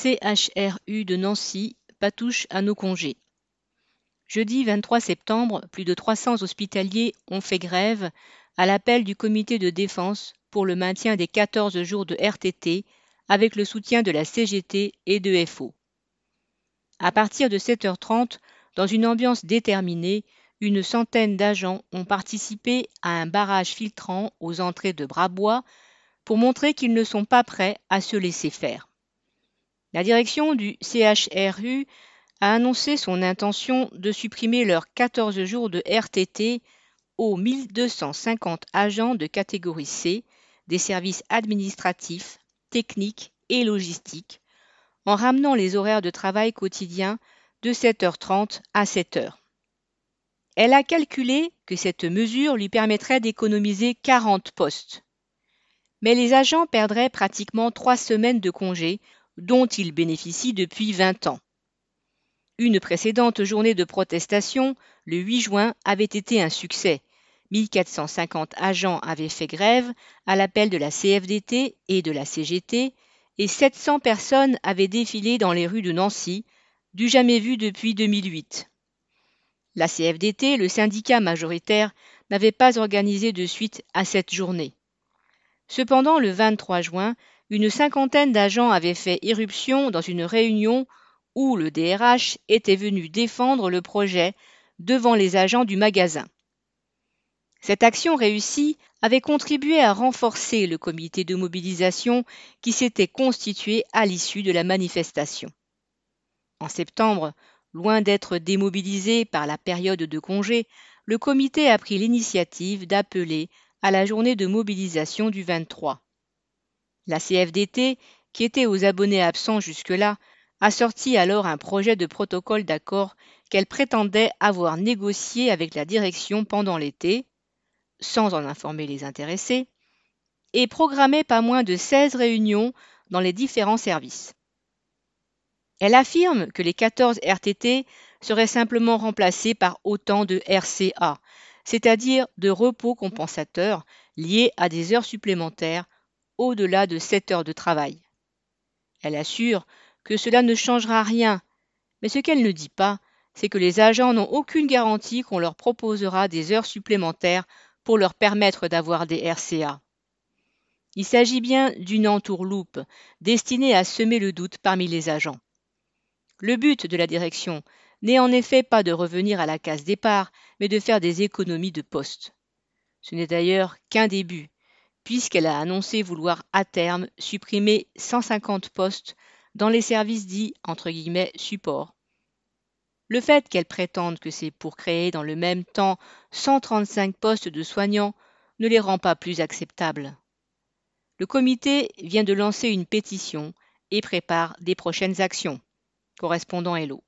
CHRU de Nancy patouche à nos congés. Jeudi 23 septembre, plus de 300 hospitaliers ont fait grève à l'appel du comité de défense pour le maintien des 14 jours de RTT avec le soutien de la CGT et de FO. À partir de 7h30, dans une ambiance déterminée, une centaine d'agents ont participé à un barrage filtrant aux entrées de Brabois pour montrer qu'ils ne sont pas prêts à se laisser faire. La direction du CHRU a annoncé son intention de supprimer leurs 14 jours de RTT aux 1250 agents de catégorie C des services administratifs, techniques et logistiques, en ramenant les horaires de travail quotidiens de 7h30 à 7h. Elle a calculé que cette mesure lui permettrait d'économiser 40 postes. Mais les agents perdraient pratiquement trois semaines de congé dont ils bénéficient depuis 20 ans. Une précédente journée de protestation, le 8 juin, avait été un succès. 1450 agents avaient fait grève à l'appel de la CFDT et de la CGT et 700 personnes avaient défilé dans les rues de Nancy, du jamais vu depuis 2008. La CFDT, le syndicat majoritaire, n'avait pas organisé de suite à cette journée. Cependant, le 23 juin, une cinquantaine d'agents avaient fait irruption dans une réunion où le DRH était venu défendre le projet devant les agents du magasin. Cette action réussie avait contribué à renforcer le comité de mobilisation qui s'était constitué à l'issue de la manifestation. En septembre, loin d'être démobilisé par la période de congé, le comité a pris l'initiative d'appeler à la journée de mobilisation du 23. La CFDT, qui était aux abonnés absents jusque-là, a sorti alors un projet de protocole d'accord qu'elle prétendait avoir négocié avec la direction pendant l'été, sans en informer les intéressés, et programmé pas moins de 16 réunions dans les différents services. Elle affirme que les 14 RTT seraient simplement remplacés par autant de RCA, c'est-à-dire de repos compensateurs liés à des heures supplémentaires au-delà de 7 heures de travail. Elle assure que cela ne changera rien. Mais ce qu'elle ne dit pas, c'est que les agents n'ont aucune garantie qu'on leur proposera des heures supplémentaires pour leur permettre d'avoir des RCA. Il s'agit bien d'une entourloupe destinée à semer le doute parmi les agents. Le but de la direction n'est en effet pas de revenir à la case départ, mais de faire des économies de postes. Ce n'est d'ailleurs qu'un début, puisqu'elle a annoncé vouloir à terme supprimer 150 postes dans les services dits entre support. Le fait qu'elle prétende que c'est pour créer dans le même temps 135 postes de soignants ne les rend pas plus acceptables. Le comité vient de lancer une pétition et prépare des prochaines actions. Correspondant Hello.